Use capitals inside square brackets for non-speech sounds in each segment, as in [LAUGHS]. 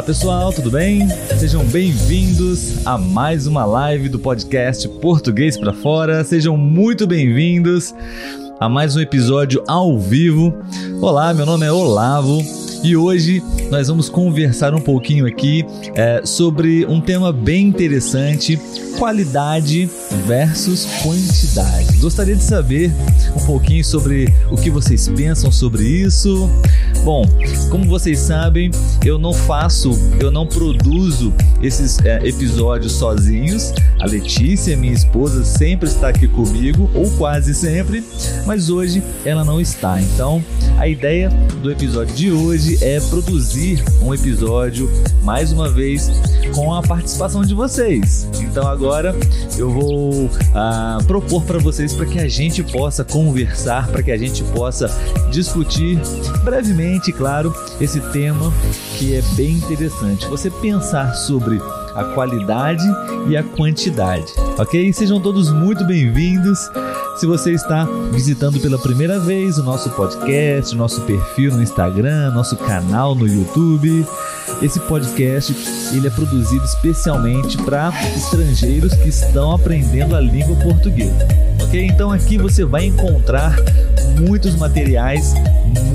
Olá pessoal, tudo bem? Sejam bem-vindos a mais uma live do podcast Português para Fora. Sejam muito bem-vindos a mais um episódio ao vivo. Olá, meu nome é Olavo e hoje nós vamos conversar um pouquinho aqui é, sobre um tema bem interessante: qualidade versus quantidade. Gostaria de saber um pouquinho sobre o que vocês pensam sobre isso. Bom, como vocês sabem, eu não faço, eu não produzo esses é, episódios sozinhos. A Letícia, minha esposa, sempre está aqui comigo, ou quase sempre, mas hoje ela não está. Então, a ideia do episódio de hoje é produzir um episódio mais uma vez com a participação de vocês. Então agora eu vou uh, propor para vocês para que a gente possa conversar, para que a gente possa discutir brevemente, claro, esse tema que é bem interessante. Você pensar sobre a qualidade e a quantidade, ok? Sejam todos muito bem-vindos. Se você está visitando pela primeira vez o nosso podcast, nosso perfil no Instagram, nosso canal no YouTube, esse podcast ele é produzido especialmente para estrangeiros que estão aprendendo a língua portuguesa. Ok? Então aqui você vai encontrar muitos materiais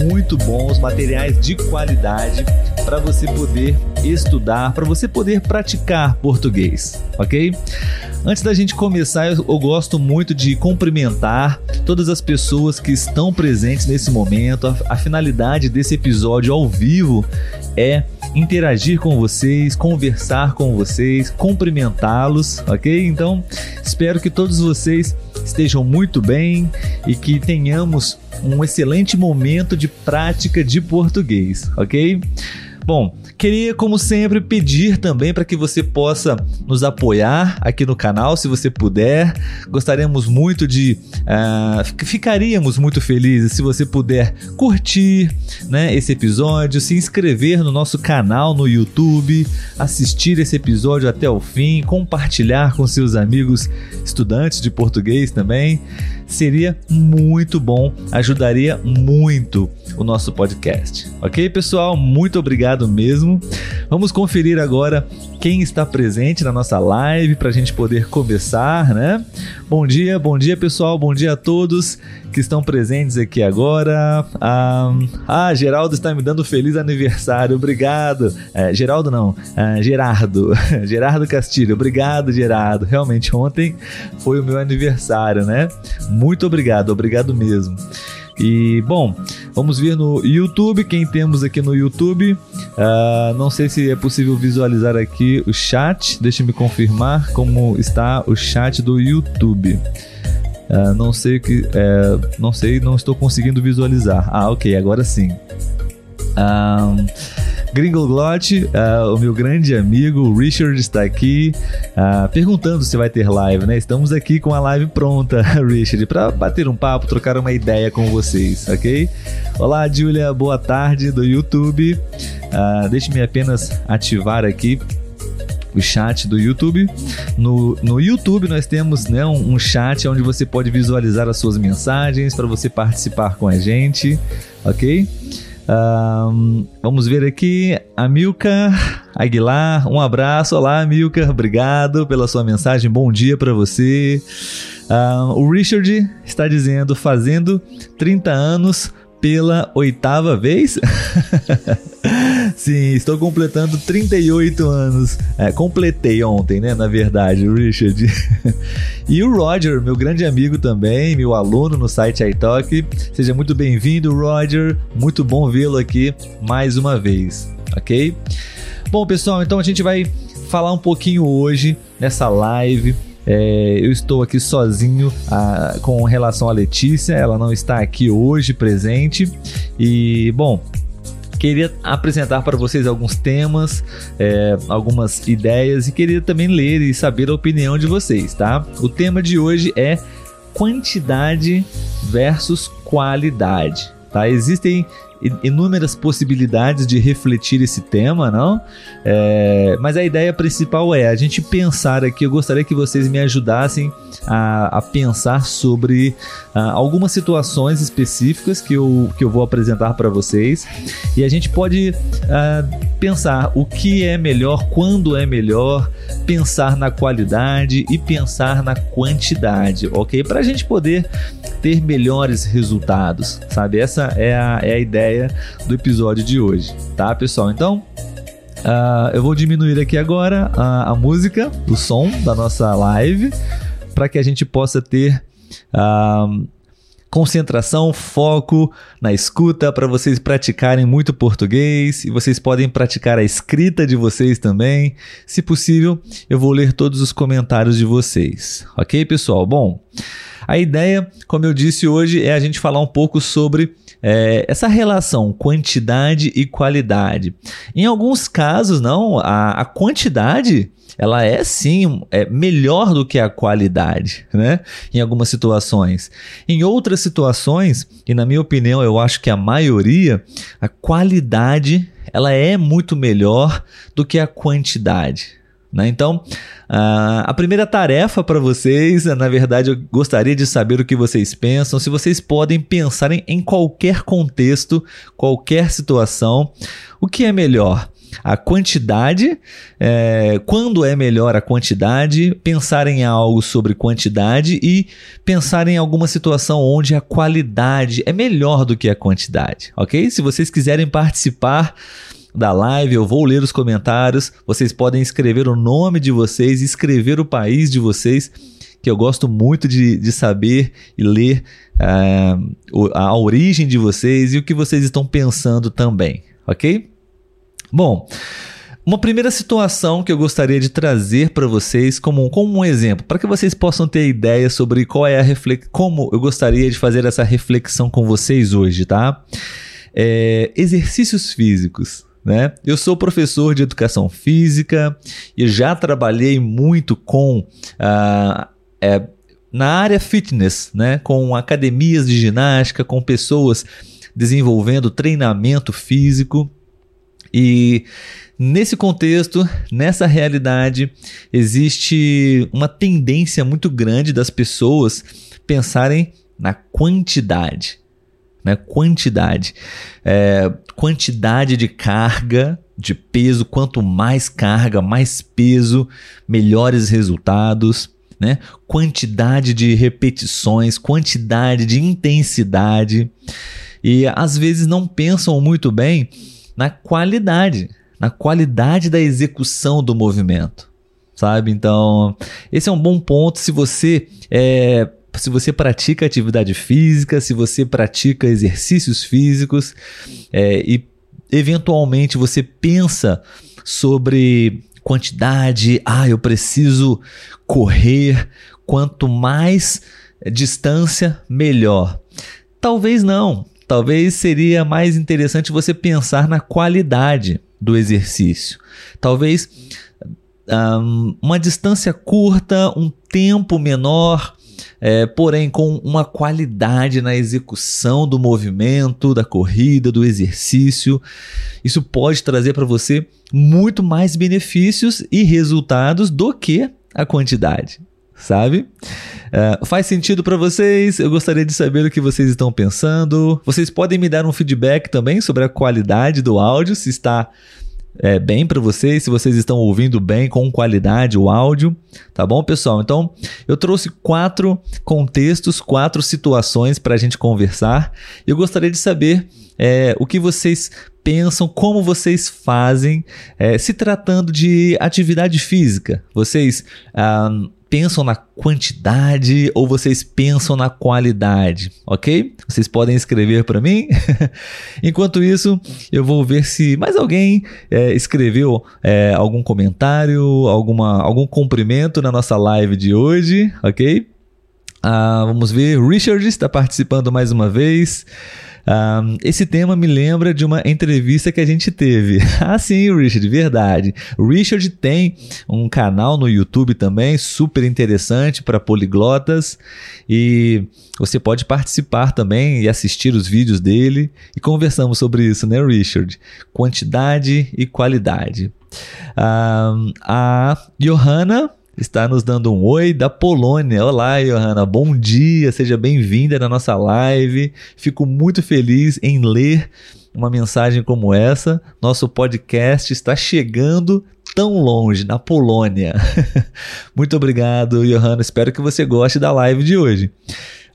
muito bons, materiais de qualidade para você poder estudar, para você poder praticar português, ok? Antes da gente começar, eu, gosto muito de cumprimentar todas as pessoas que estão presentes nesse momento. A, a finalidade desse episódio ao vivo é interagir com vocês, conversar com vocês, cumprimentá-los, ok? Então, espero que todos vocês estejam muito bem e que tenhamos um excelente momento de prática de português, ok? Bom, queria, como sempre, pedir também para que você possa nos apoiar aqui no canal, se você puder. Gostaríamos muito de. Uh, ficaríamos muito felizes se você puder curtir né, esse episódio, se inscrever no nosso canal no YouTube, assistir esse episódio até o fim, compartilhar com seus amigos estudantes de português também. Seria muito bom, ajudaria muito o nosso podcast. Ok, pessoal? Muito obrigado mesmo. Vamos conferir agora quem está presente na nossa live para a gente poder começar, né? Bom dia, bom dia, pessoal. Bom dia a todos que estão presentes aqui agora. Ah, ah Geraldo está me dando feliz aniversário. Obrigado. É, Geraldo não, é, Gerardo. [LAUGHS] Gerardo Castilho. Obrigado, Gerardo. Realmente ontem foi o meu aniversário, né? Muito obrigado, obrigado mesmo. E bom, vamos ver no YouTube quem temos aqui no YouTube. Uh, não sei se é possível visualizar aqui o chat. Deixa me confirmar como está o chat do YouTube. Uh, não sei que, uh, não sei, não estou conseguindo visualizar. Ah, ok, agora sim. Um, Gringo Glot, uh, o meu grande amigo Richard está aqui uh, perguntando se vai ter live, né? Estamos aqui com a live pronta, [LAUGHS] Richard, para bater um papo, trocar uma ideia com vocês, ok? Olá, Julia, boa tarde do YouTube. Uh, Deixe-me apenas ativar aqui o chat do YouTube. No, no YouTube nós temos né, um, um chat onde você pode visualizar as suas mensagens para você participar com a gente, ok? Um, vamos ver aqui, Amilcar Aguilar, um abraço, olá Amilcar, obrigado pela sua mensagem, bom dia para você. Um, o Richard está dizendo, fazendo 30 anos pela oitava vez? [LAUGHS] Sim, estou completando 38 anos. É, completei ontem, né? Na verdade, Richard. [LAUGHS] e o Roger, meu grande amigo também, meu aluno no site iTalk. Seja muito bem-vindo, Roger. Muito bom vê-lo aqui mais uma vez, ok? Bom, pessoal, então a gente vai falar um pouquinho hoje nessa live é, eu estou aqui sozinho a, ah, com relação a Letícia, ela não está aqui hoje presente. E, bom, queria apresentar para vocês alguns temas, é, algumas ideias e queria também ler e saber a opinião de vocês, tá? O tema de hoje é quantidade versus qualidade Tá? Existem inúmeras possibilidades de refletir esse tema, não? É, mas a ideia principal é a gente pensar aqui. Eu gostaria que vocês me ajudassem a, a pensar sobre uh, algumas situações específicas que eu, que eu vou apresentar para vocês e a gente pode uh, pensar o que é melhor, quando é melhor, pensar na qualidade e pensar na quantidade, ok? Para a gente poder ter melhores resultados, sabe? Essa é a, é a ideia do episódio de hoje, tá, pessoal? Então, uh, eu vou diminuir aqui agora a, a música, o som da nossa live, para que a gente possa ter. Uh, concentração, foco na escuta para vocês praticarem muito português e vocês podem praticar a escrita de vocês também. Se possível, eu vou ler todos os comentários de vocês. Ok, pessoal? Bom, a ideia, como eu disse hoje, é a gente falar um pouco sobre é, essa relação quantidade e qualidade. Em alguns casos, não, a, a quantidade ela é sim é melhor do que a qualidade, né? Em algumas situações. Em outras situações, e na minha opinião, eu acho que a maioria, a qualidade ela é muito melhor do que a quantidade. Né? Então, a primeira tarefa para vocês, na verdade, eu gostaria de saber o que vocês pensam, se vocês podem pensar em, em qualquer contexto, qualquer situação, o que é melhor? a quantidade, é, quando é melhor a quantidade, pensar em algo sobre quantidade e pensar em alguma situação onde a qualidade é melhor do que a quantidade, ok? Se vocês quiserem participar da live, eu vou ler os comentários. Vocês podem escrever o nome de vocês, escrever o país de vocês, que eu gosto muito de, de saber e ler uh, a origem de vocês e o que vocês estão pensando também, ok? Bom. Uma primeira situação que eu gostaria de trazer para vocês como, como um exemplo, para que vocês possam ter ideia sobre qual é a reflex... como eu gostaria de fazer essa reflexão com vocês hoje, tá? É, exercícios físicos. Né? Eu sou professor de educação física e já trabalhei muito com uh, é, na área fitness, né? com academias de ginástica, com pessoas desenvolvendo treinamento físico. E nesse contexto, nessa realidade, existe uma tendência muito grande das pessoas pensarem na quantidade né? Quantidade. É, quantidade de carga, de peso. Quanto mais carga, mais peso, melhores resultados. Né? Quantidade de repetições, quantidade de intensidade. E às vezes não pensam muito bem na qualidade, na qualidade da execução do movimento sabe? Então, esse é um bom ponto se você é, se você pratica atividade física, se você pratica exercícios físicos é, e eventualmente você pensa sobre quantidade, ah, eu preciso correr, quanto mais distância, melhor. Talvez não. Talvez seria mais interessante você pensar na qualidade do exercício. Talvez um, uma distância curta, um tempo menor, é, porém com uma qualidade na execução do movimento, da corrida, do exercício. Isso pode trazer para você muito mais benefícios e resultados do que a quantidade. Sabe? Uh, faz sentido para vocês? Eu gostaria de saber o que vocês estão pensando. Vocês podem me dar um feedback também sobre a qualidade do áudio, se está é, bem para vocês, se vocês estão ouvindo bem, com qualidade o áudio, tá bom, pessoal? Então, eu trouxe quatro contextos, quatro situações para a gente conversar. Eu gostaria de saber é, o que vocês pensam, como vocês fazem, é, se tratando de atividade física. Vocês ah, pensam na quantidade ou vocês pensam na qualidade, ok? Vocês podem escrever para mim. [LAUGHS] Enquanto isso, eu vou ver se mais alguém é, escreveu é, algum comentário, alguma, algum cumprimento na nossa live de hoje, ok? Ah, vamos ver, Richard está participando mais uma vez. Um, esse tema me lembra de uma entrevista que a gente teve. [LAUGHS] ah, sim, Richard, verdade. O Richard tem um canal no YouTube também, super interessante para poliglotas. E você pode participar também e assistir os vídeos dele. E conversamos sobre isso, né, Richard? Quantidade e qualidade. Um, a Johanna está nos dando um oi da Polônia. Olá, Johanna, bom dia, seja bem-vinda na nossa live. Fico muito feliz em ler uma mensagem como essa. Nosso podcast está chegando tão longe, na Polônia. [LAUGHS] muito obrigado, Johanna. Espero que você goste da live de hoje.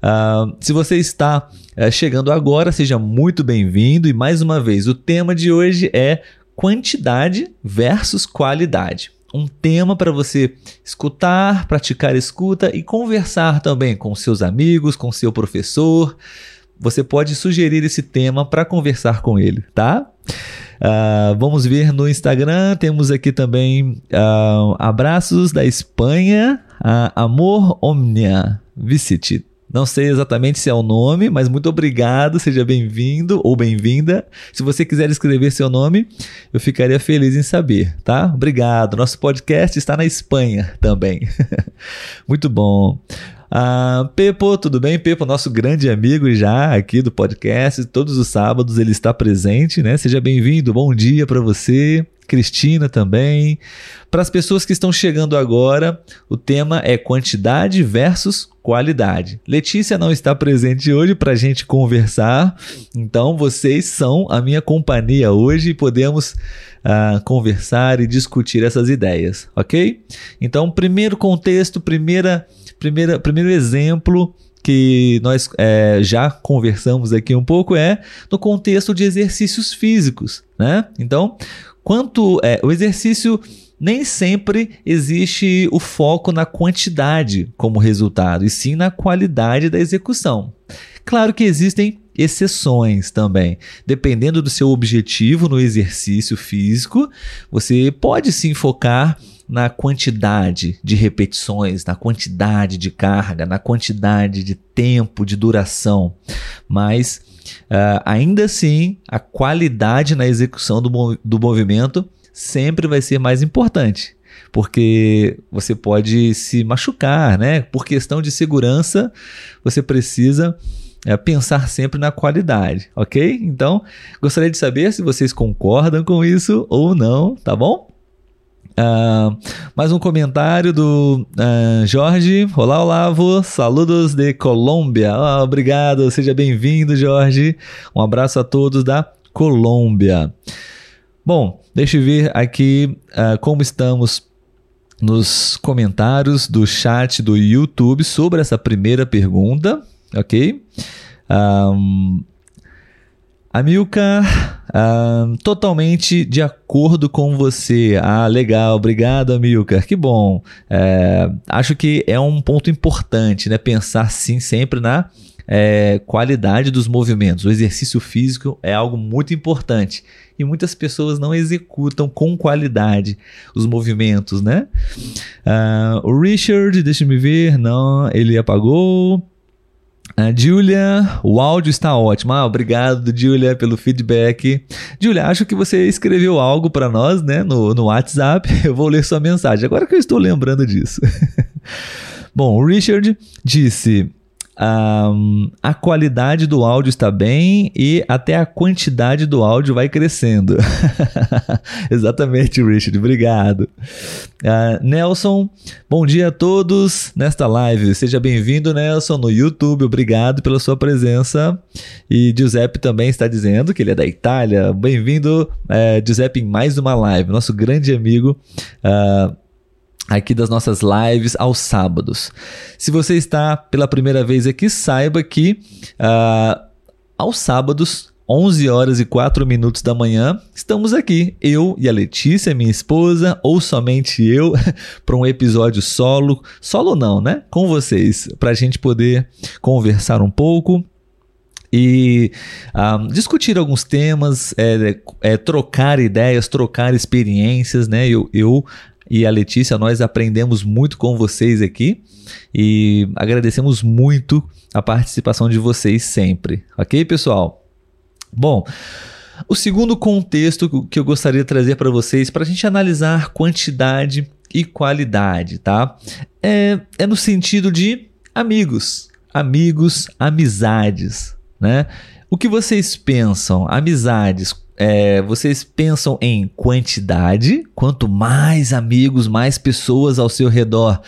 Uh, se você está uh, chegando agora, seja muito bem-vindo. E mais uma vez, o tema de hoje é quantidade versus qualidade um tema para você escutar, praticar escuta e conversar também com seus amigos, com seu professor. Você pode sugerir esse tema para conversar com ele, tá? Uh, vamos ver no Instagram. Temos aqui também uh, abraços da Espanha. Uh, Amor Omnia. Visite. Não sei exatamente se é o nome, mas muito obrigado, seja bem-vindo ou bem-vinda. Se você quiser escrever seu nome, eu ficaria feliz em saber, tá? Obrigado. Nosso podcast está na Espanha também. [LAUGHS] muito bom. Ah, Pepo, tudo bem? Pepo, nosso grande amigo já aqui do podcast, todos os sábados ele está presente, né? Seja bem-vindo, bom dia para você. Cristina também. Para as pessoas que estão chegando agora, o tema é quantidade versus qualidade. Letícia não está presente hoje para a gente conversar, então vocês são a minha companhia hoje e podemos uh, conversar e discutir essas ideias, ok? Então, primeiro contexto, primeira, primeira, primeiro exemplo que nós é, já conversamos aqui um pouco é no contexto de exercícios físicos, né? Então, quanto é, o exercício nem sempre existe o foco na quantidade como resultado, e sim na qualidade da execução. Claro que existem exceções também. Dependendo do seu objetivo no exercício físico, você pode se focar na quantidade de repetições, na quantidade de carga, na quantidade de tempo de duração, mas uh, ainda assim a qualidade na execução do, do movimento sempre vai ser mais importante, porque você pode se machucar, né? Por questão de segurança, você precisa é, pensar sempre na qualidade, ok? Então, gostaria de saber se vocês concordam com isso ou não, tá bom? Uh, mais um comentário do uh, Jorge. Olá, Olavo. Saludos de Colômbia. Oh, obrigado, seja bem-vindo, Jorge. Um abraço a todos da Colômbia. Bom, deixa eu ver aqui uh, como estamos nos comentários do chat do YouTube sobre essa primeira pergunta, ok? Um, Amilcar, um, totalmente de acordo com você. Ah, legal, obrigado, Amilcar. Que bom. É, acho que é um ponto importante, né? Pensar sim sempre na é, qualidade dos movimentos. O exercício físico é algo muito importante e muitas pessoas não executam com qualidade os movimentos, né? Uh, o Richard, deixa me ver, não, ele apagou. A Julia, o áudio está ótimo. Ah, obrigado, Julia, pelo feedback. Julia, acho que você escreveu algo para nós, né, no, no WhatsApp. [LAUGHS] Eu vou ler sua mensagem, agora que eu estou lembrando disso. [LAUGHS] Bom, o Richard disse: um, a qualidade do áudio está bem e até a quantidade do áudio vai crescendo. [LAUGHS] Exatamente, Richard, obrigado. Uh, Nelson, bom dia a todos nesta live. Seja bem-vindo, Nelson, no YouTube. Obrigado pela sua presença. E Giuseppe também está dizendo que ele é da Itália. Bem-vindo, uh, Giuseppe, em mais uma live. Nosso grande amigo. Uh, aqui das nossas lives aos sábados. Se você está pela primeira vez aqui, saiba que uh, aos sábados 11 horas e 4 minutos da manhã, estamos aqui, eu e a Letícia, minha esposa, ou somente eu, [LAUGHS] para um episódio solo. Solo não, né? Com vocês, para a gente poder conversar um pouco e um, discutir alguns temas, é, é, trocar ideias, trocar experiências, né? Eu, eu e a Letícia, nós aprendemos muito com vocês aqui e agradecemos muito a participação de vocês sempre. Ok, pessoal? Bom, o segundo contexto que eu gostaria de trazer para vocês, para a gente analisar quantidade e qualidade, tá? É, é no sentido de amigos, amigos, amizades, né? O que vocês pensam? Amizades, é, vocês pensam em quantidade? Quanto mais amigos, mais pessoas ao seu redor,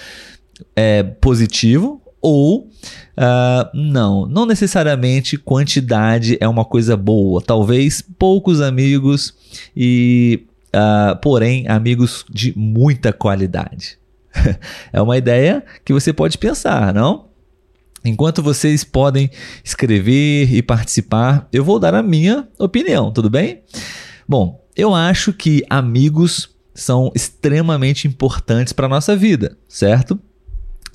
é positivo? Ou uh, não, não necessariamente quantidade é uma coisa boa. Talvez poucos amigos e, uh, porém, amigos de muita qualidade. [LAUGHS] é uma ideia que você pode pensar, não? Enquanto vocês podem escrever e participar, eu vou dar a minha opinião, tudo bem? Bom, eu acho que amigos são extremamente importantes para a nossa vida, certo?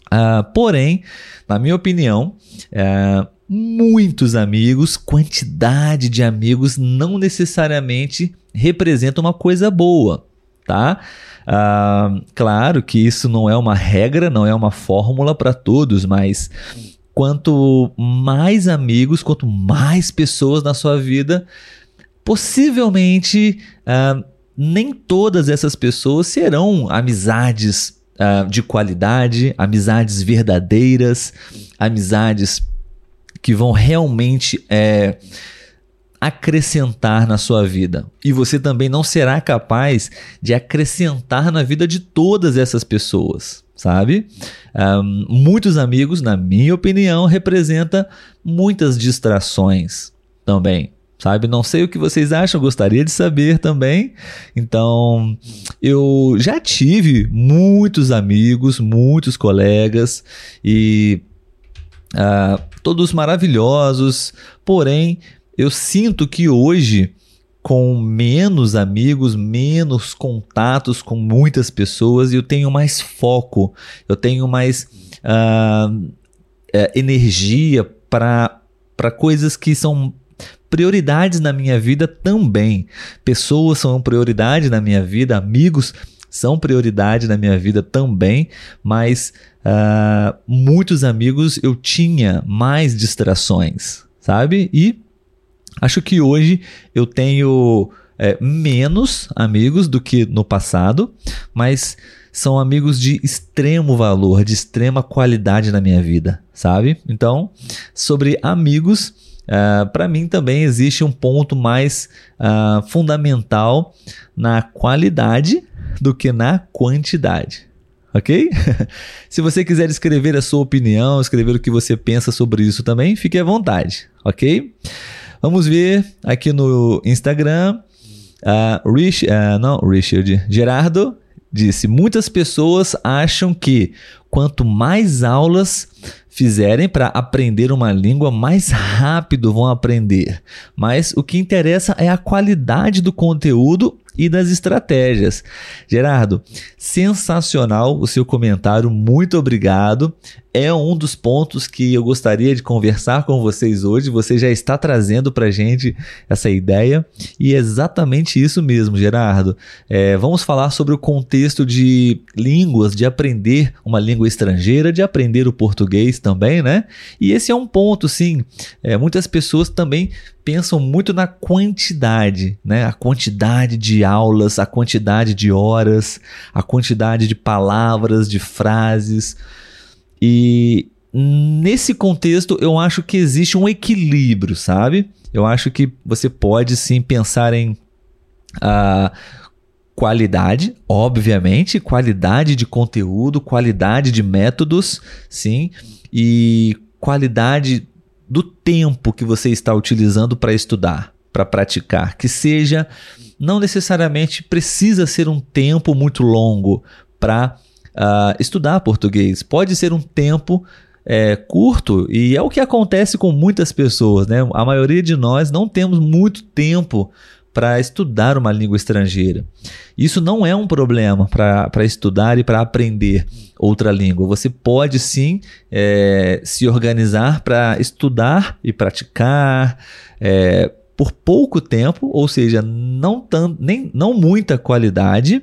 Uh, porém, na minha opinião, uh, muitos amigos, quantidade de amigos, não necessariamente representa uma coisa boa, tá? Uh, claro que isso não é uma regra, não é uma fórmula para todos, mas quanto mais amigos, quanto mais pessoas na sua vida, possivelmente uh, nem todas essas pessoas serão amizades uh, de qualidade, amizades verdadeiras, amizades que vão realmente é, acrescentar na sua vida. E você também não será capaz de acrescentar na vida de todas essas pessoas, sabe? Um, muitos amigos, na minha opinião, representa muitas distrações também sabe? Não sei o que vocês acham, gostaria de saber também. Então, eu já tive muitos amigos, muitos colegas e uh, todos maravilhosos, porém, eu sinto que hoje. Com menos amigos, menos contatos com muitas pessoas, eu tenho mais foco, eu tenho mais uh, energia para coisas que são prioridades na minha vida também. Pessoas são prioridade na minha vida, amigos são prioridade na minha vida também, mas uh, muitos amigos eu tinha mais distrações, sabe? E acho que hoje eu tenho é, menos amigos do que no passado, mas são amigos de extremo valor, de extrema qualidade na minha vida, sabe? Então, sobre amigos, Uh, ah, para mim também existe um ponto mais uh, fundamental na qualidade do que na quantidade. Ok? [LAUGHS] Se você quiser escrever a sua opinião, escrever o que você pensa sobre isso também, fique à vontade. Ok? Vamos ver aqui no Instagram. Uh, Rich, uh, não, Richard, Gerardo disse: muitas pessoas acham que quanto mais aulas fizerem para aprender uma língua, mais rápido vão aprender. Mas o que interessa é a qualidade do conteúdo e das estratégias. Gerardo, sensacional o seu comentário, muito obrigado. É um dos pontos que eu gostaria de conversar com vocês hoje. Você já está trazendo para gente essa ideia e é exatamente isso mesmo, Gerardo. É, vamos falar sobre o contexto de línguas, de aprender uma língua estrangeira, de aprender o português também, né? E esse é um ponto, sim. É, muitas pessoas também pensam muito na quantidade, né? A quantidade de aulas, a quantidade de horas, a quantidade de palavras, de frases. E nesse contexto, eu acho que existe um equilíbrio, sabe? Eu acho que você pode sim pensar em uh, qualidade, obviamente, qualidade de conteúdo, qualidade de métodos, sim, e qualidade do tempo que você está utilizando para estudar, para praticar, que seja não necessariamente precisa ser um tempo muito longo para uh, ah, estudar português. Pode ser um tempo é, curto e é o que acontece com muitas pessoas, né? A maioria de nós não temos muito tempo para estudar uma língua estrangeira. Isso não é um problema para estudar e para aprender outra língua. Você pode sim é, se organizar para estudar e praticar é, por pouco tempo, ou seja, não, tam, nem, não muita qualidade.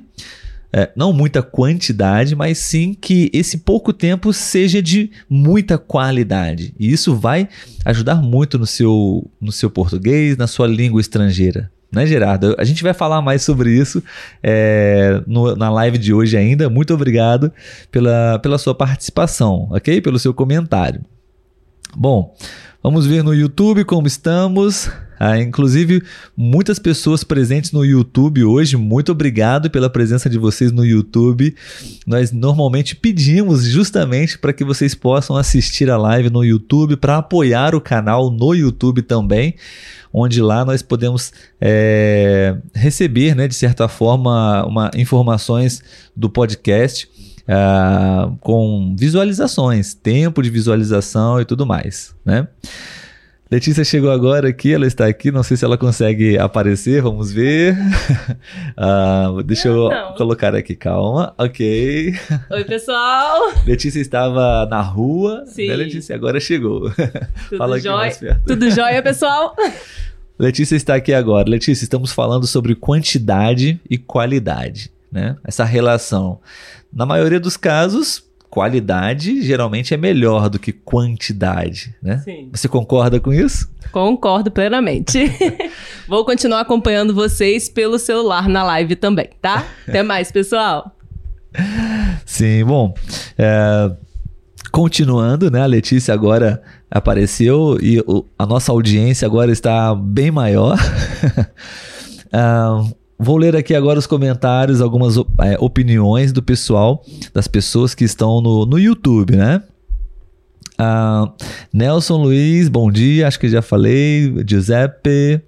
é, não muita quantidade, mas sim que esse pouco tempo seja de muita qualidade. E isso vai ajudar muito no seu, no seu português, na sua língua estrangeira. Né, Gerardo? A gente vai falar mais sobre isso é, no, na live de hoje ainda. Muito obrigado pela, pela sua participação, ok? Pelo seu comentário. Bom, vamos ver no YouTube como estamos. Ah, inclusive, muitas pessoas presentes no YouTube hoje, muito obrigado pela presença de vocês no YouTube. Nós normalmente pedimos justamente para que vocês possam assistir a live no YouTube, para apoiar o canal no YouTube também, onde lá nós podemos é, receber, né, de certa forma, uma, informações do podcast. Uh, com visualizações, tempo de visualização e tudo mais, né? Letícia chegou agora aqui, ela está aqui, não sei se ela consegue aparecer, vamos ver. uh, [LAUGHS] deixa eu não. colocar aqui, calma, ok. Oi, pessoal. Letícia estava na rua, né, Sim. né, Letícia? Agora chegou. Tudo Fala aqui mais perto. Tudo jóia, pessoal? [LAUGHS] Letícia está aqui agora. Letícia, estamos falando sobre quantidade e qualidade, né? Essa relação. Na maioria dos casos, qualidade geralmente é melhor do que quantidade, né? Sim. Você concorda com isso? Concordo plenamente. [LAUGHS] Vou continuar acompanhando vocês pelo celular na live também, tá? Até mais, pessoal. Sim, bom. É, continuando, né? A Letícia agora apareceu e o, a nossa audiência agora está bem maior. uh, [LAUGHS] Vou ler aqui agora os comentários, algumas é, opiniões do pessoal, das pessoas que estão no, no YouTube, né? Uh, Nelson Luiz, bom dia, acho que já falei. Giuseppe.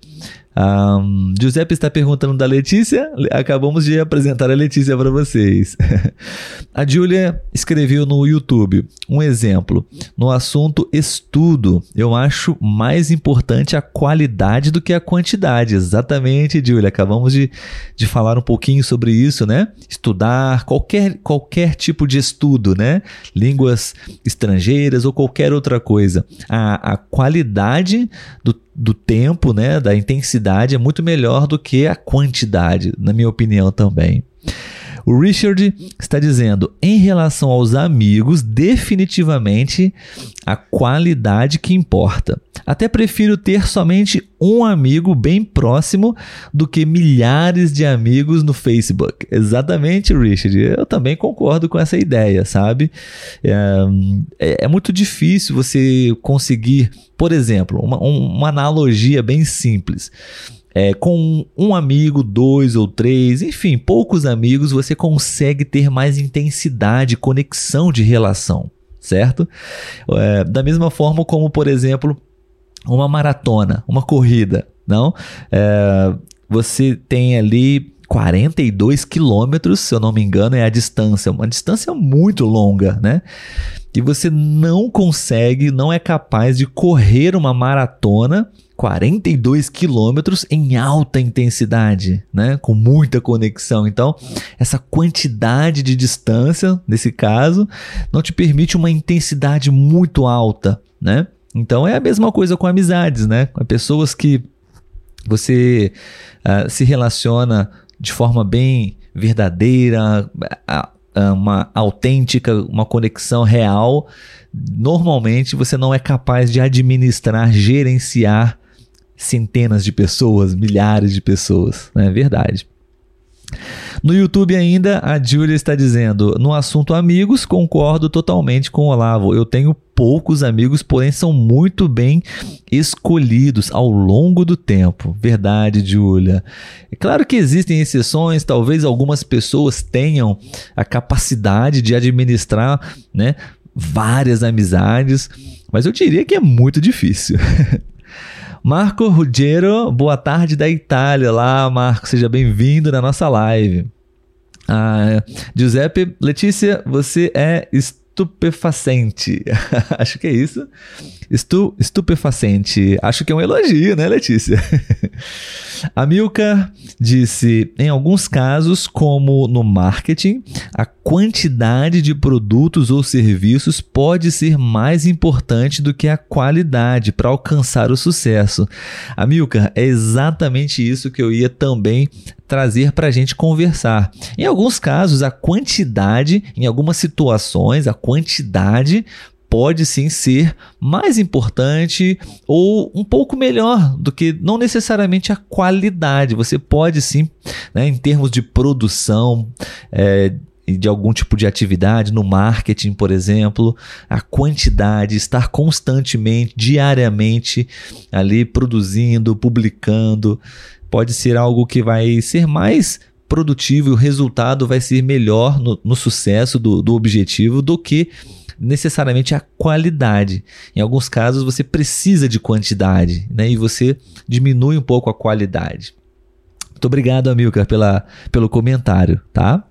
Um, Giuseppe está perguntando da Letícia. Acabamos de apresentar a Letícia para vocês. [LAUGHS] a Júlia escreveu no YouTube um exemplo. No assunto estudo, eu acho mais importante a qualidade do que a quantidade. Exatamente, Júlia. Acabamos de, de falar um pouquinho sobre isso, né? Estudar qualquer, qualquer tipo de estudo, né? Línguas estrangeiras ou qualquer outra coisa. A, a qualidade do do tempo, né, da intensidade é muito melhor do que a quantidade, na minha opinião também. O Richard está dizendo: em relação aos amigos, definitivamente a qualidade que importa. Até prefiro ter somente um amigo bem próximo do que milhares de amigos no Facebook. Exatamente, Richard. Eu também concordo com essa ideia, sabe? É, é muito difícil você conseguir, por exemplo, uma, uma analogia bem simples é, com um amigo, dois ou três, enfim, poucos amigos, você consegue ter mais intensidade, conexão de relação, certo? É, da mesma forma como, por exemplo, uma maratona, uma corrida, não? É, você tem ali 42 quilômetros, se eu não me engano, é a distância, uma distância muito longa, né? E você não consegue, não é capaz de correr uma maratona 42 quilômetros em alta intensidade, né? Com muita conexão. Então, essa quantidade de distância, nesse caso, não te permite uma intensidade muito alta, né? Então é a mesma coisa com amizades, né? Com pessoas que você uh, se relaciona de forma bem verdadeira, uma autêntica, uma conexão real, normalmente você não é capaz de administrar, gerenciar centenas de pessoas, milhares de pessoas, não é verdade? No YouTube ainda, a Julia está dizendo: no assunto amigos, concordo totalmente com o Olavo. Eu tenho poucos amigos, porém são muito bem escolhidos ao longo do tempo. Verdade, Julia. É claro que existem exceções, talvez algumas pessoas tenham a capacidade de administrar, né, várias amizades, mas eu diria que é muito difícil. [LAUGHS] Marco Ruggiero, boa tarde da Itália. Lá, Marco, seja bem-vindo na nossa live. Ah, Giuseppe, Letícia, você é estupefacente. [LAUGHS] Acho que é isso. Estu, estupefacente. Acho que é um elogio, né, Letícia? [LAUGHS] A Milka disse: em alguns casos, como no marketing, a quantidade de produtos ou serviços pode ser mais importante do que a qualidade para alcançar o sucesso. A Milka, é exatamente isso que eu ia também trazer para a gente conversar. Em alguns casos, a quantidade, em algumas situações, a quantidade pode sim ser mais importante ou um pouco melhor do que não necessariamente a qualidade. Você pode sim, né, em termos de produção, é, de algum tipo de atividade, no marketing, por exemplo, a quantidade, estar constantemente, diariamente ali produzindo, publicando, pode ser algo que vai ser mais produtivo e o resultado vai ser melhor no, no sucesso do, do objetivo do que necessariamente a qualidade. Em alguns casos você precisa de quantidade, né? E você diminui um pouco a qualidade. Muito obrigado, Amilcar, pela, pelo comentário, tá?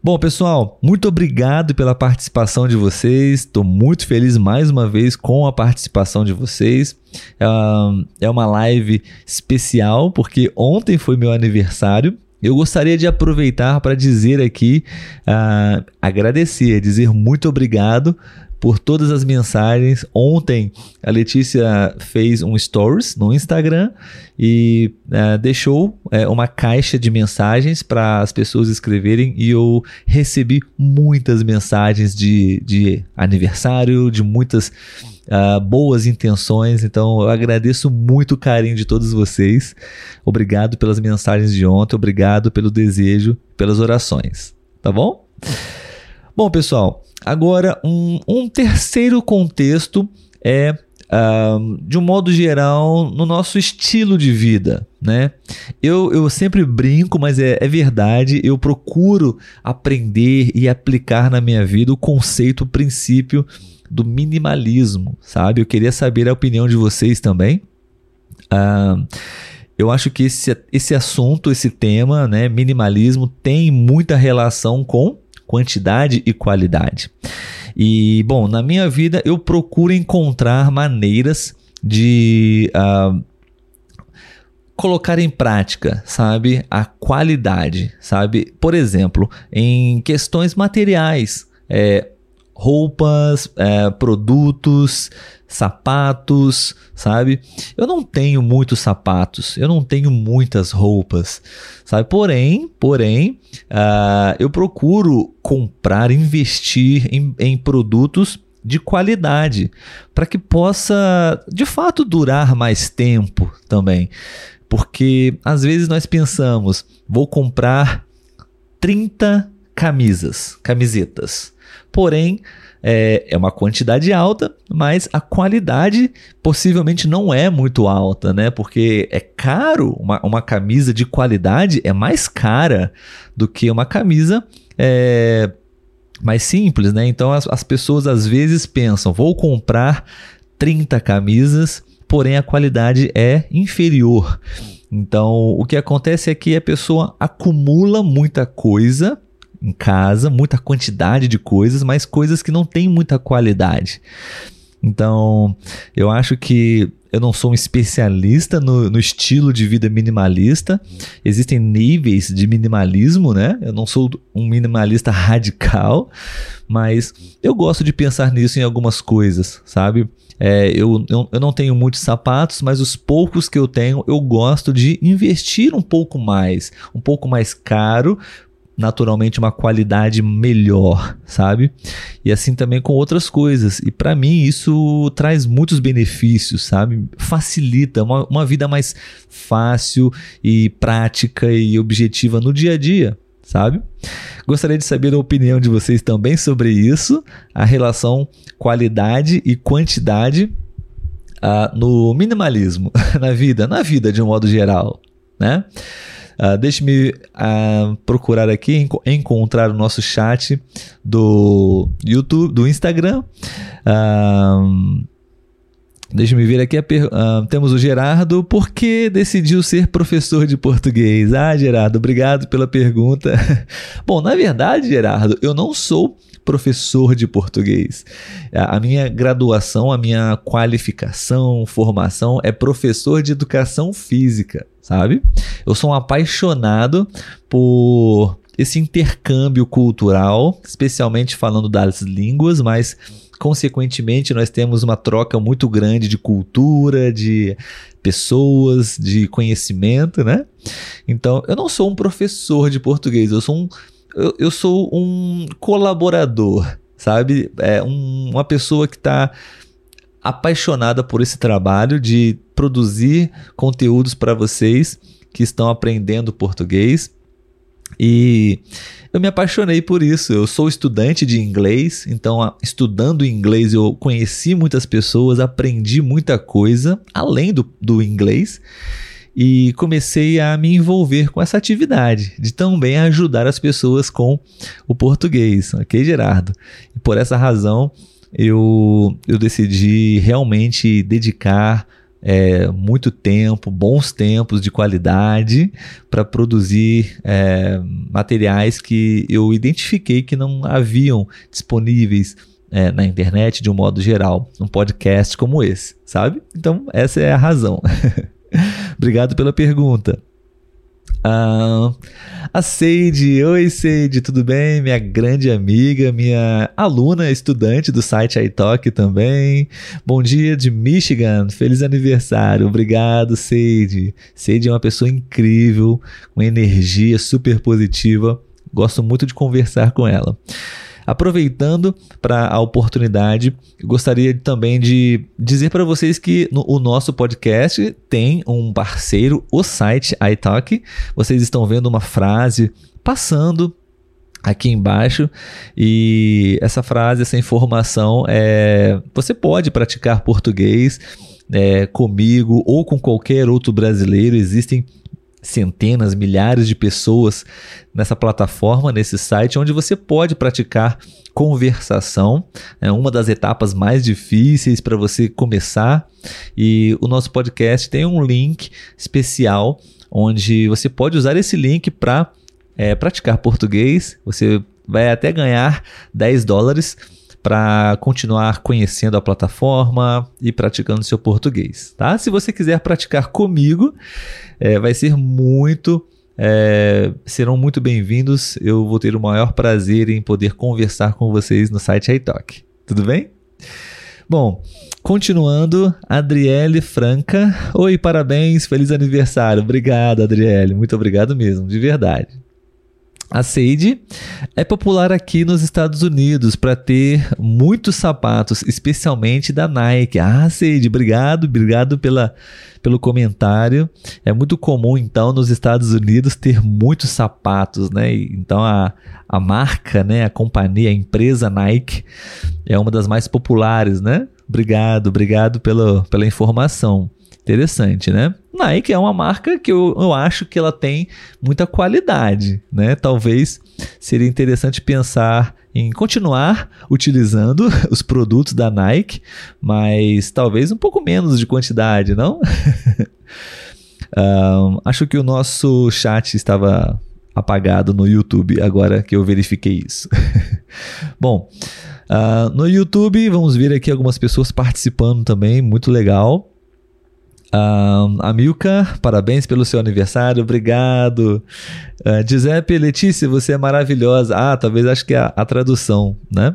Bom, pessoal, muito obrigado pela participação de vocês. Estou muito feliz mais uma vez com a participação de vocês. É uma live especial porque ontem foi meu aniversário eu gostaria de aproveitar para dizer aqui, uh, agradecer, dizer muito obrigado por todas as mensagens. Ontem a Letícia fez um stories no Instagram e uh, deixou uh, uma caixa de mensagens para as pessoas escreverem e eu recebi muitas mensagens de, de aniversário, de muitas uh, boas intenções. Então eu agradeço muito o carinho de todos vocês. Obrigado pelas mensagens de ontem, obrigado pelo desejo, pelas orações. Tá bom? Bom, pessoal, agora um, um terceiro contexto é Uh, de um modo geral, no nosso estilo de vida, né? Eu, eu sempre brinco, mas é, é verdade, eu procuro aprender e aplicar na minha vida o conceito, o princípio do minimalismo, sabe? Eu queria saber a opinião de vocês também. Uh, eu acho que esse, esse assunto, esse tema, né, minimalismo, tem muita relação com quantidade e qualidade. E, bom, na minha vida eu procuro encontrar maneiras de uh, colocar em prática, sabe, a qualidade, sabe? Por exemplo, em questões materiais, é, roupas, é, produtos, sapatos, sabe? Eu não tenho muitos sapatos, eu não tenho muitas roupas, sabe? Porém, porém, uh, eu procuro comprar, investir em, em produtos de qualidade para que possa de fato durar mais tempo também. Porque às vezes nós pensamos, vou comprar 30 camisas, camisetas. Porém, é, é uma quantidade alta, mas a qualidade possivelmente não é muito alta, né? Porque é caro, uma, uma camisa de qualidade é mais cara do que uma camisa. É, mais simples, né? Então as, as pessoas às vezes pensam, vou comprar 30 camisas, porém a qualidade é inferior. Então o que acontece é que a pessoa acumula muita coisa em casa, muita quantidade de coisas, mas coisas que não têm muita qualidade. Então, eu acho que eu não sou um especialista no, no, estilo de vida minimalista. Existem níveis de minimalismo, né? Eu não sou um minimalista radical, mas eu gosto de pensar nisso em algumas coisas, sabe? É, eu, eu, eu não tenho muitos sapatos, mas os poucos que eu tenho, eu gosto de investir um pouco mais, um pouco mais caro, naturalmente uma qualidade melhor, sabe? E assim também com outras coisas. E para mim isso traz muitos benefícios, sabe? Facilita uma, uma vida mais fácil e prática e objetiva no dia a dia, sabe? Gostaria de saber a opinião de vocês também sobre isso, a relação qualidade e quantidade uh, no minimalismo [LAUGHS] na vida, na vida de um modo geral, né? Uh, Deixe-me uh, procurar aqui, enc encontrar o nosso chat do YouTube, do Instagram. Uh, Deixa eu ver aqui. Uh, temos o Gerardo. Por que decidiu ser professor de português? Ah, Gerardo, obrigado pela pergunta. [LAUGHS] Bom, na verdade, Gerardo, eu não sou professor de português. A minha graduação, a minha qualificação, formação é professor de educação física, sabe? Eu sou um apaixonado por esse intercâmbio cultural, especialmente falando das línguas, mas consequentemente nós temos uma troca muito grande de cultura, de pessoas, de conhecimento, né? Então, eu não sou um professor de português, eu sou um eu, eu sou um colaborador, sabe? É um, uma pessoa que está apaixonada por esse trabalho de produzir conteúdos para vocês que estão aprendendo português. E eu me apaixonei por isso. Eu sou estudante de inglês, então estudando inglês eu conheci muitas pessoas, aprendi muita coisa além do, do inglês e comecei a me envolver com essa atividade de também ajudar as pessoas com o português, ok, Gerardo? E por essa razão eu, eu decidi realmente dedicar é, muito tempo, bons tempos de qualidade para produzir é, materiais que eu identifiquei que não haviam disponíveis é, na internet de um modo geral, um podcast como esse, sabe? Então, essa é a razão. [LAUGHS] Obrigado pela pergunta. Ah, a Seide, oi Seide, tudo bem? Minha grande amiga, minha aluna, estudante do site iTalk também. Bom dia de Michigan, feliz aniversário, obrigado Seide. Seide é uma pessoa incrível, com energia super positiva, gosto muito de conversar com ela. Aproveitando para a oportunidade, gostaria também de dizer para vocês que no, o nosso podcast tem um parceiro, o site iTalk. Vocês estão vendo uma frase passando aqui embaixo e essa frase, essa informação é você pode praticar português é, comigo ou com qualquer outro brasileiro. Existem centenas, milhares de pessoas nessa plataforma, nesse site, onde você pode praticar conversação. É uma das etapas mais difíceis para você começar. E o nosso podcast tem um link especial onde você pode usar esse link para é, praticar português. Você vai até ganhar 10 dólares para continuar conhecendo a plataforma e praticando seu português, tá? Se você quiser praticar comigo, é, vai ser muito é, serão muito bem-vindos. Eu vou ter o maior prazer em poder conversar com vocês no site iTalk. Tudo bem? Bom, continuando, Adriele Franca. Oi, parabéns, feliz aniversário. Obrigado, Adriele. Muito obrigado mesmo, de verdade. A Seide é popular aqui nos Estados Unidos para ter muitos sapatos, especialmente da Nike. Ah, Seide, obrigado, obrigado pela, pelo comentário. É muito comum, então, nos Estados Unidos ter muitos sapatos, né? Então, a, a marca, né, a companhia, a empresa Nike é uma das mais populares, né? Obrigado, obrigado pela, pela informação. Interessante, né? Nike é uma marca que eu, eu acho que ela tem muita qualidade, né? Talvez seria interessante pensar em continuar utilizando [LAUGHS] os produtos da Nike, mas talvez um pouco menos de quantidade, não? [LAUGHS] um, acho que o nosso chat estava apagado no YouTube agora que eu verifiquei isso. [LAUGHS] Bom, uh, no YouTube vamos ver aqui algumas pessoas participando também, muito legal. Um, parabéns pelo seu aniversário, obrigado. Uh, Giuseppe Letícia, você é maravilhosa. Ah, talvez acho que é a, a tradução, né?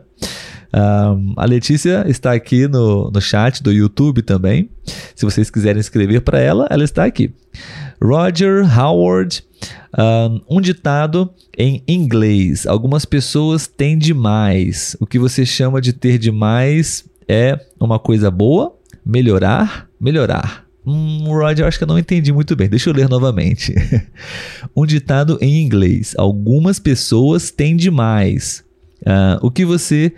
Um, a Letícia está aqui no, no chat do YouTube também. Se vocês quiserem escrever para ela, ela está aqui. Roger Howard, um, um ditado em inglês. Algumas pessoas têm demais. O que você chama de ter demais é uma coisa boa, melhorar, melhorar. Hum, Roger, acho que eu não entendi muito bem. Deixa eu ler novamente. [LAUGHS] um ditado em inglês. Algumas pessoas têm demais. Uh, o que você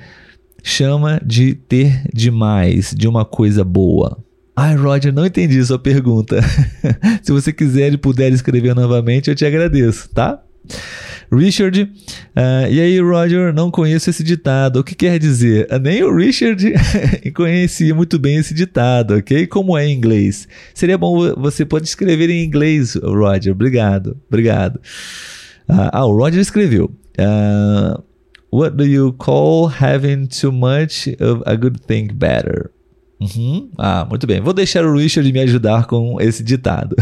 chama de ter demais, de uma coisa boa? Ai, Roger, não entendi sua pergunta. [LAUGHS] Se você quiser e puder escrever novamente, eu te agradeço, tá? Richard, uh, e aí, Roger, não conheço esse ditado. O que quer dizer? Uh, nem o Richard [LAUGHS] conhecia muito bem esse ditado, ok? Como é em inglês? Seria bom você pode escrever em inglês, Roger. Obrigado, obrigado. Uh, ah, o Roger escreveu. What do you call having too much of a good thing better? Uhum. Ah, muito bem. Vou deixar o Richard me ajudar com esse ditado.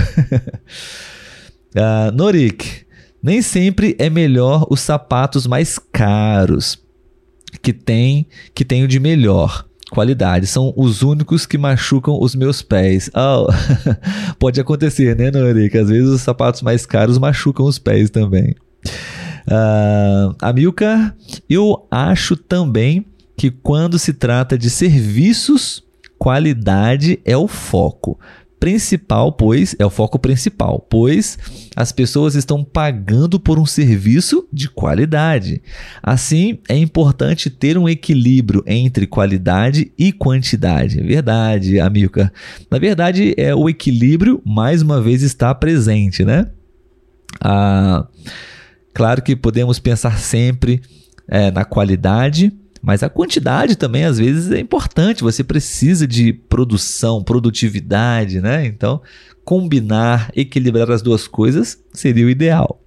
uh, [LAUGHS] Norik, nem sempre é melhor os sapatos mais caros que tem que tenho de melhor qualidade. São os únicos que machucam os meus pés. Oh, [LAUGHS] pode acontecer, né, Norik? Às vezes os sapatos mais caros machucam os pés também. Uh, Amilcar, eu acho também que quando se trata de serviços, qualidade é o foco principal, pois é o foco principal, pois as pessoas estão pagando por um serviço de qualidade. Assim, é importante ter um equilíbrio entre qualidade e quantidade. É verdade, Amilcar. Na verdade, é o equilíbrio mais uma vez está presente, né? Ah, claro que podemos pensar sempre é, na qualidade, mas a quantidade também, às vezes, é importante. Você precisa de produção, produtividade, né? Então, combinar, equilibrar as duas coisas seria o ideal.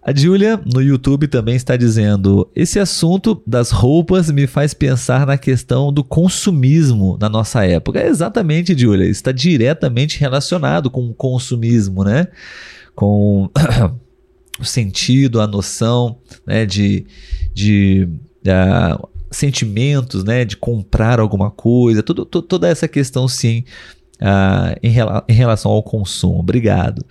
A Julia no YouTube também está dizendo: esse assunto das roupas me faz pensar na questão do consumismo na nossa época. É exatamente, Julia, está diretamente relacionado com o consumismo, né? Com [COUGHS] o sentido, a noção né, de, de sentimentos, né, de comprar alguma coisa, tudo, toda essa questão sim uh, em, rela em, relação ao consumo. Obrigado.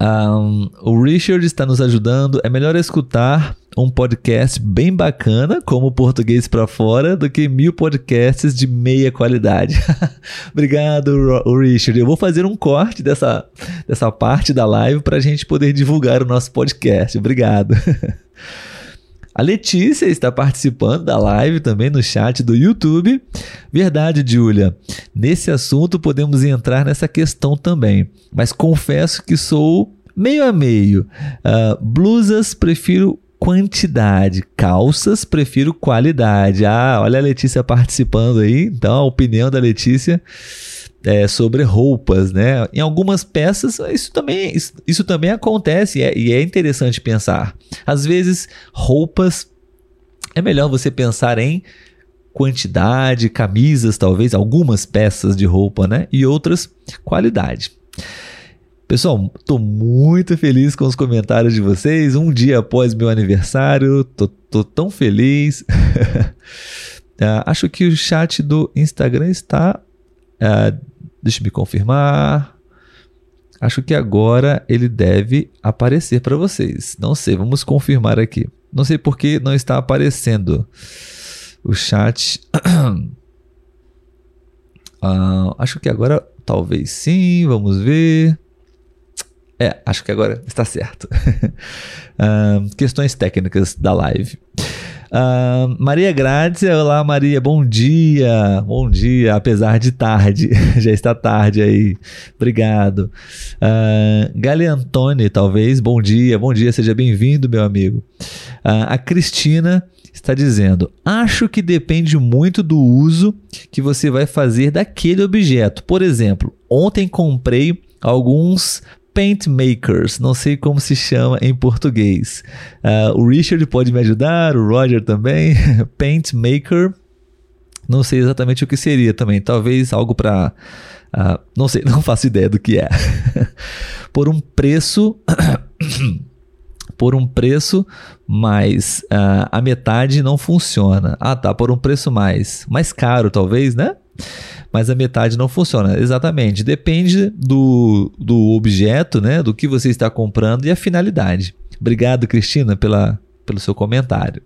Um, o Richard está nos ajudando. É melhor escutar um podcast bem bacana, como Português para Fora, do que mil podcasts de meia qualidade. [LAUGHS] Obrigado, Richard. Eu vou fazer um corte dessa, dessa parte da live para a gente poder divulgar o nosso podcast. Obrigado. [LAUGHS] A Letícia está participando da live também no chat do YouTube. Verdade, Julia. Nesse assunto podemos entrar nessa questão também, mas confesso que sou meio a meio. Uh, blusas prefiro quantidade, calças prefiro qualidade. Ah, olha a Letícia participando aí. Então a opinião da Letícia é, sobre roupas, né? Em algumas peças isso também, isso, isso também acontece e é, e é interessante pensar. Às vezes roupas é melhor você pensar em quantidade, camisas, talvez algumas peças de roupa, né? E outras qualidade. Pessoal, estou muito feliz com os comentários de vocês. Um dia após meu aniversário, tô, tô tão feliz. uh, [LAUGHS] acho que o chat do Instagram está uh, Deixa me confirmar. Acho que agora ele deve aparecer para vocês. Não sei, vamos confirmar aqui. Não sei por que não está aparecendo o chat. uh, [CLEARS THROAT] acho que agora talvez sim, vamos ver. É, acho que agora está certo. uh, [LAUGHS] questões técnicas da live. Uh, Maria Grácia, olá Maria, bom dia, bom dia, apesar de tarde, [LAUGHS] já está tarde aí, obrigado. Uh, Gali Antoni, talvez, bom dia, bom dia, seja bem-vindo, meu amigo. Uh, a Cristina está dizendo: Acho que depende muito do uso que você vai fazer daquele objeto. Por exemplo, ontem comprei alguns paint makers, não sei como se chama em português. Uh, o Richard pode me ajudar, o Roger também. [LAUGHS] paint maker, não sei exatamente o que seria também. Talvez algo para. Uh, ah, não sei, [LAUGHS] não faço ideia do que é. [LAUGHS] por um preço. [COUGHS] por um preço, mas uh, a metade não funciona. Ah, tá, por um preço mais, mais caro, talvez, né? Mas a metade não funciona. Exatamente. Depende do, do objeto, né? Do que você está comprando e a finalidade. Obrigado, Cristina, pela, pelo seu comentário.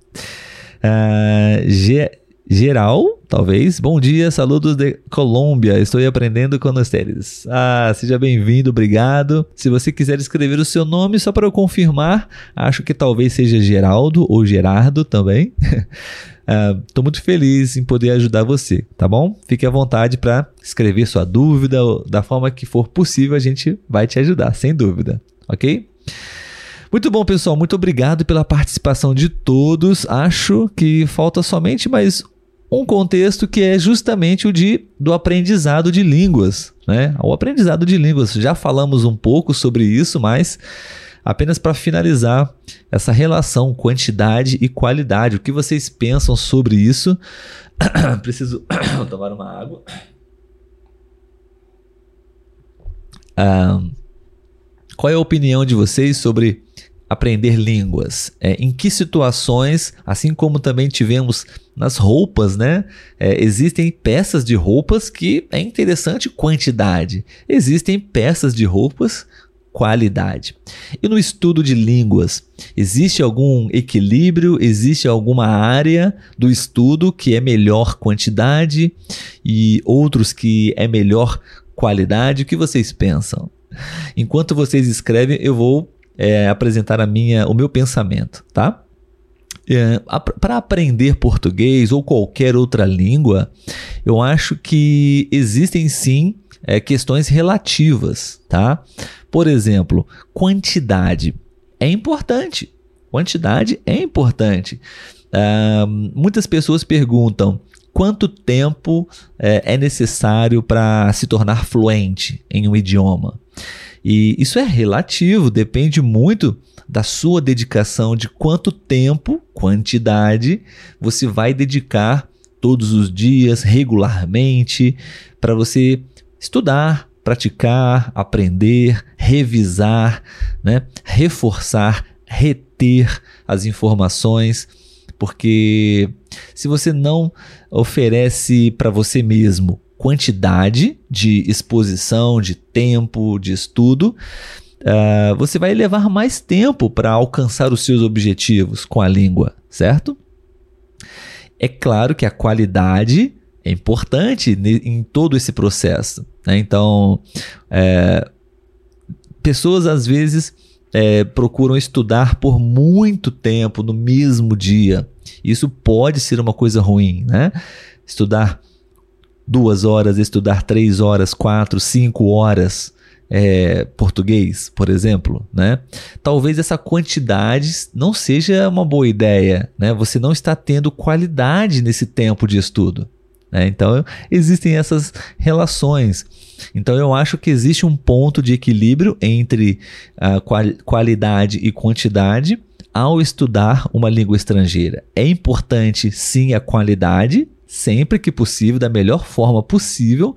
Uh, ge, geral, talvez. Bom dia, saludos de Colômbia. Estou aprendendo com vocês. Ah, seja bem-vindo, obrigado. Se você quiser escrever o seu nome só para eu confirmar, acho que talvez seja Geraldo ou Gerardo também. [LAUGHS] Estou uh, muito feliz em poder ajudar você, tá bom? Fique à vontade para escrever sua dúvida da forma que for possível, a gente vai te ajudar, sem dúvida, ok? Muito bom, pessoal. Muito obrigado pela participação de todos. Acho que falta somente mais um contexto que é justamente o de do aprendizado de línguas, né? O aprendizado de línguas. Já falamos um pouco sobre isso, mas apenas para finalizar essa relação quantidade e qualidade. O que vocês pensam sobre isso? [COUGHS] Preciso [COUGHS] tomar uma água. Qual é a opinião de vocês sobre aprender línguas? É, em que situações, assim como também tivemos nas roupas, né? É, existem peças de roupas que é interessante quantidade. Existem peças de roupas qualidade. E no estudo de línguas, existe algum equilíbrio? Existe alguma área do estudo que é melhor quantidade e outros que é melhor qualidade? O que vocês pensam? Enquanto vocês escrevem, eu vou é, apresentar a minha, o meu pensamento, tá? É, para aprender português ou qualquer outra língua, eu acho que existem sim é, questões relativas, tá? Por exemplo, quantidade é importante. Quantidade é importante. Uh, muitas pessoas perguntam quanto tempo é, é necessário para se tornar fluente em um idioma. E isso é relativo, depende muito da sua dedicação, de quanto tempo, quantidade, você vai dedicar todos os dias, regularmente, para você estudar, praticar, aprender, revisar, né? reforçar, reter as informações, porque se você não oferece para você mesmo quantidade de exposição, de tempo, de estudo, uh, você vai levar mais tempo para alcançar os seus objetivos com a língua, certo? É claro que a qualidade é importante em todo esse processo. Né? Então, é, pessoas às vezes é, procuram estudar por muito tempo no mesmo dia. Isso pode ser uma coisa ruim, né? Estudar duas horas, estudar três horas, quatro, cinco horas é, português, por exemplo, né? Talvez essa quantidade não seja uma boa ideia, né? Você não está tendo qualidade nesse tempo de estudo. Né? Então existem essas relações. Então eu acho que existe um ponto de equilíbrio entre a qual qualidade e quantidade ao estudar uma língua estrangeira. É importante sim a qualidade, sempre que possível, da melhor forma possível,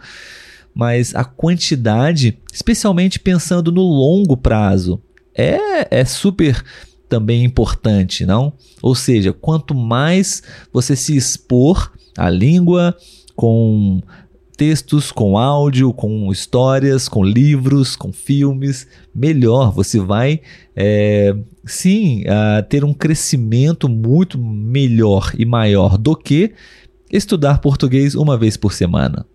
mas a quantidade, especialmente pensando no longo prazo, é, é super também importante, não? Ou seja, quanto mais você se expor à língua com textos, com áudio, com histórias, com livros, com filmes, melhor. Você vai é, sim ter um crescimento muito melhor e maior do que estudar português uma vez por semana.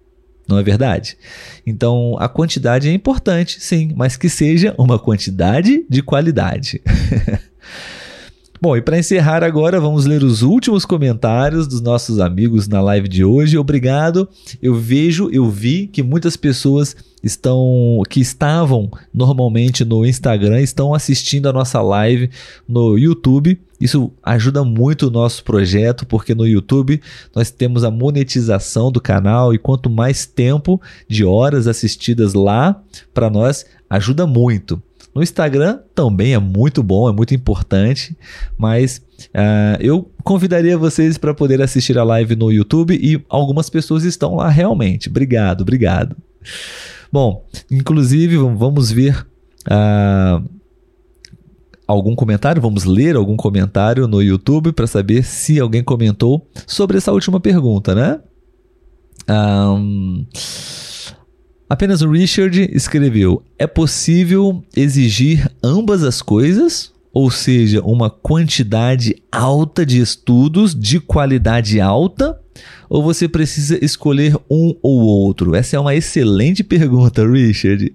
Não é verdade? Então a quantidade é importante, sim, mas que seja uma quantidade de qualidade. [LAUGHS] Bom, e para encerrar agora, vamos ler os últimos comentários dos nossos amigos na live de hoje. Obrigado. Eu vejo, eu vi que muitas pessoas estão que estavam normalmente no Instagram estão assistindo a nossa live no YouTube. Isso ajuda muito o nosso projeto, porque no YouTube nós temos a monetização do canal e quanto mais tempo de horas assistidas lá, para nós ajuda muito. No Instagram também é muito bom, é muito importante, mas uh, eu convidaria vocês para poder assistir a live no YouTube e algumas pessoas estão lá realmente. Obrigado, obrigado. Bom, inclusive vamos ver uh, algum comentário, vamos ler algum comentário no YouTube para saber se alguém comentou sobre essa última pergunta, né? Um, Apenas o Richard escreveu: É possível exigir ambas as coisas? Ou seja, uma quantidade alta de estudos de qualidade alta? Ou você precisa escolher um ou outro? Essa é uma excelente pergunta, [LAUGHS] Richard.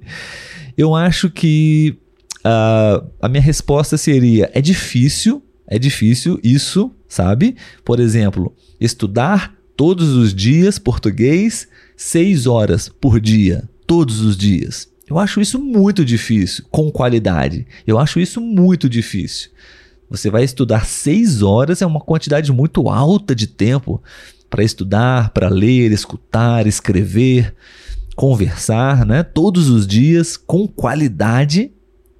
Eu acho que uh, a minha resposta seria: é difícil, é difícil isso, sabe? Por exemplo, estudar todos os dias português seis horas por dia, todos os dias. Eu acho isso muito difícil, com qualidade. Eu acho isso muito difícil. Você vai estudar seis horas, é uma quantidade muito alta de tempo para estudar, para ler, escutar, escrever, conversar, né? Todos os dias, com qualidade.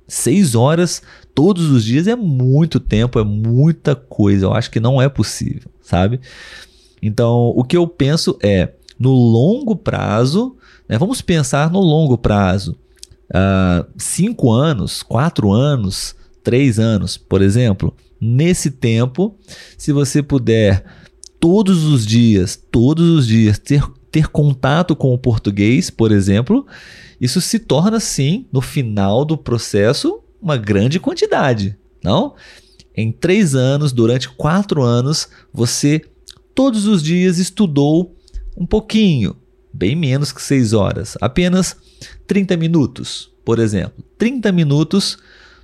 Seis horas todos os dias é muito tempo, é muita coisa. Eu acho que não é possível, sabe? Então, o que eu penso é, no longo prazo, né, vamos pensar no longo prazo. Uh, cinco anos, quatro anos, três anos, por exemplo. Nesse tempo, se você puder todos os dias, todos os dias, ter, ter contato com o português, por exemplo, isso se torna, sim, no final do processo, uma grande quantidade, não? Em três anos, durante quatro anos, você todos os dias estudou um pouquinho, bem menos que seis horas, apenas 30 minutos, por exemplo. 30 minutos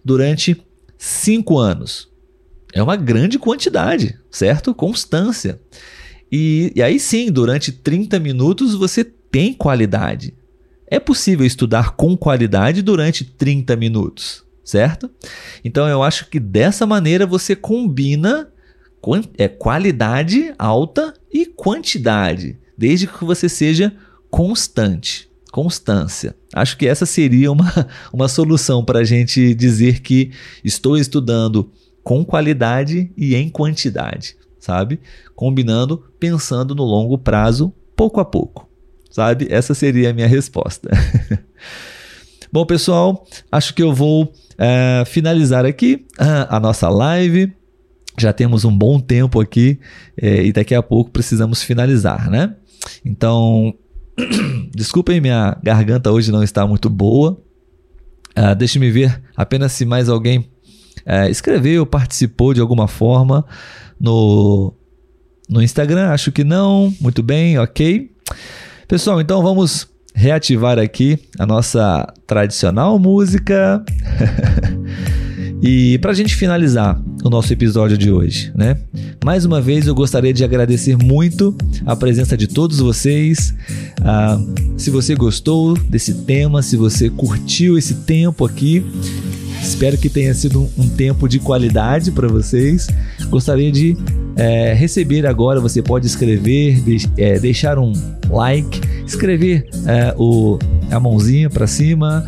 durante cinco anos. É uma grande quantidade, certo? Constância. E, e aí sim, durante 30 minutos você tem qualidade. É possível estudar com qualidade durante 30 minutos, certo? Então eu acho que dessa maneira você combina é, qualidade alta e quantidade, desde que você seja constante. Constância. Acho que essa seria uma, [LAUGHS] uma solução para a gente dizer que estou estudando com qualidade e em quantidade, sabe? Combinando, pensando no longo prazo, pouco a pouco, sabe? Essa seria a minha resposta. [LAUGHS] Bom, pessoal, acho que eu vou é, finalizar aqui a, a nossa live. Já temos um bom tempo aqui é, e daqui a pouco precisamos finalizar, né? Então, [CLEARS THROAT] desculpem, minha garganta hoje não está muito boa. Uh, Deixe-me ver apenas se mais alguém é, escreveu, participou de alguma forma no, no Instagram. Acho que não. Muito bem, ok. Pessoal, então vamos reativar aqui a nossa tradicional música. [LAUGHS] e para a gente finalizar o nosso episódio de hoje, né? Mais uma vez eu gostaria de agradecer muito a presença de todos vocês. Ah, se você gostou desse tema, se você curtiu esse tempo aqui, Espero que tenha sido um, tempo de qualidade para vocês. Gostaria de é, receber agora. Você pode escrever, é, deixar um like, escrever é, o, a mãozinha para cima.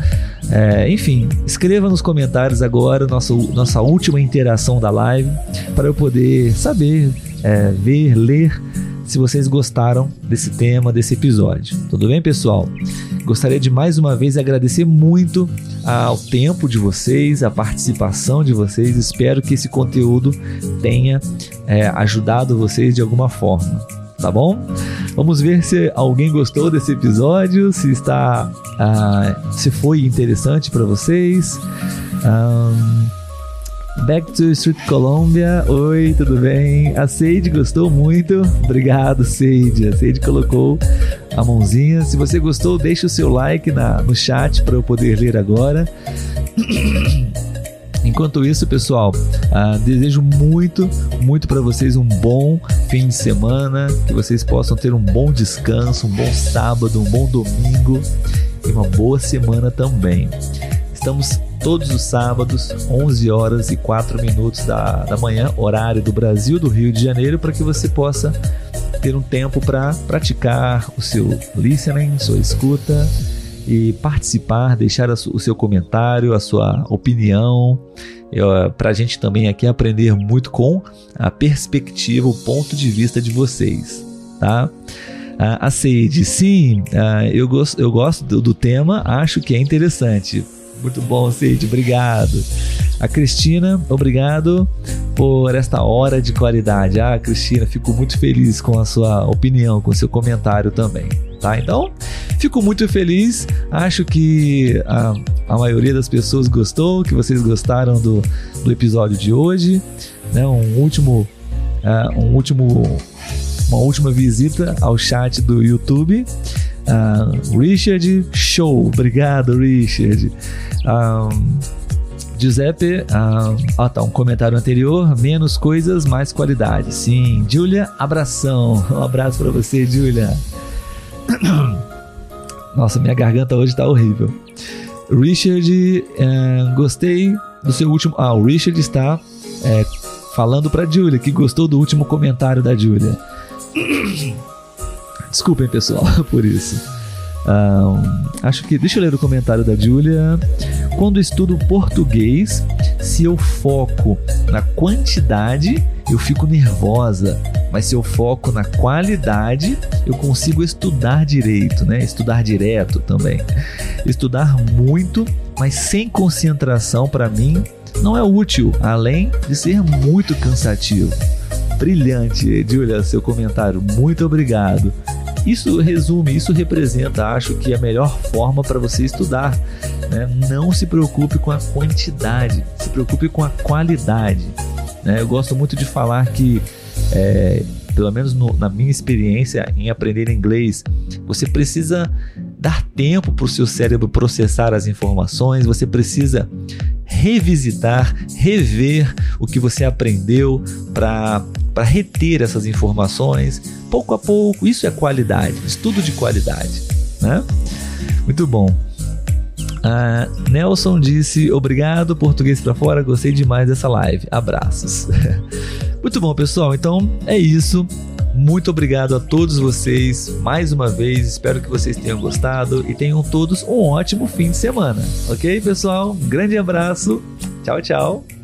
É, enfim, escreva nos comentários agora nossa, nossa última interação da live para eu poder saber, é, ver, ler se vocês gostaram desse tema, desse episódio. Tudo bem, pessoal? Gostaria de mais uma vez agradecer muito ao tempo de vocês, a participação de vocês. Espero que esse conteúdo tenha é, ajudado vocês de alguma forma. Tá bom? Vamos ver se alguém gostou desse episódio, se está, uh, se foi interessante para vocês. Um, Back to Street Columbia. Oi, tudo bem? A Seide gostou muito. Obrigado, Seide. A Seide colocou a mãozinha. Se você gostou, deixe o seu like na, no chat para eu poder ler agora. [CLEARS THROAT] Enquanto isso, pessoal, uh, desejo muito, muito para vocês um bom fim de semana, que vocês possam ter um bom descanso, um bom sábado, um bom domingo e uma boa semana também. Estamos todos os sábados, 11 horas e 4 minutos da, da manhã, horário do Brasil, do Rio de Janeiro, para que você possa ter um tempo para praticar o seu listening, sua escuta e participar, deixar o seu comentário, a sua opinião, para a gente também aqui aprender muito com a perspectiva, o ponto de vista de vocês, tá? a Seide, sim, eu, gosto, eu gosto do, tema, acho que é interessante. Muito bom, Cid, obrigado. A Cristina, obrigado por esta hora de qualidade. Ah, Cristina, fico muito feliz com a sua opinião, com o seu comentário também. Tá? Então, fico muito feliz. Acho que a, a maioria das pessoas gostou, que vocês gostaram do, do episódio de hoje. Né? Um último, uh, um último, uma última visita ao chat do YouTube. Uh, Richard, show, obrigado, Richard. Um, Giuseppe, ah tá, um comentário anterior, menos coisas, mais qualidade. Sim, Julia, abração. [LAUGHS] Um abraço para você, Julia. [COUGHS] Nossa, minha garganta hoje tá horrível. Richard, é, gostei do seu último. Ah, o Richard está é, falando para Julia que gostou do último comentário da Julia. [COUGHS] Desculpem, pessoal, [LAUGHS] por isso. Um, acho que. Deixa eu ler o comentário da Julia. Quando estudo português, se eu foco na quantidade, eu fico nervosa. Mas se eu foco na qualidade, eu consigo estudar direito, né? Estudar direto também. Estudar muito, mas sem concentração para mim não é útil, além de ser muito cansativo. Brilhante, Julia, seu comentário. Muito obrigado. Isso resume, isso representa, acho que a melhor forma para você estudar. Né? Não se preocupe com a quantidade, se preocupe com a qualidade. Né? Eu gosto muito de falar que, é, pelo menos no, na minha experiência em aprender inglês, você precisa dar tempo para o seu cérebro processar as informações, você precisa revisitar, rever o que você aprendeu para reter essas informações pouco a pouco. Isso é qualidade, estudo de qualidade. Né? Muito bom. Ah, Nelson disse: Obrigado, português para fora. Gostei demais dessa live. Abraços. [LAUGHS] Muito bom, pessoal. Então é isso. Muito obrigado a todos vocês mais uma vez. Espero que vocês tenham gostado e tenham todos um ótimo fim de semana. Ok, pessoal? Um grande abraço. Tchau, tchau.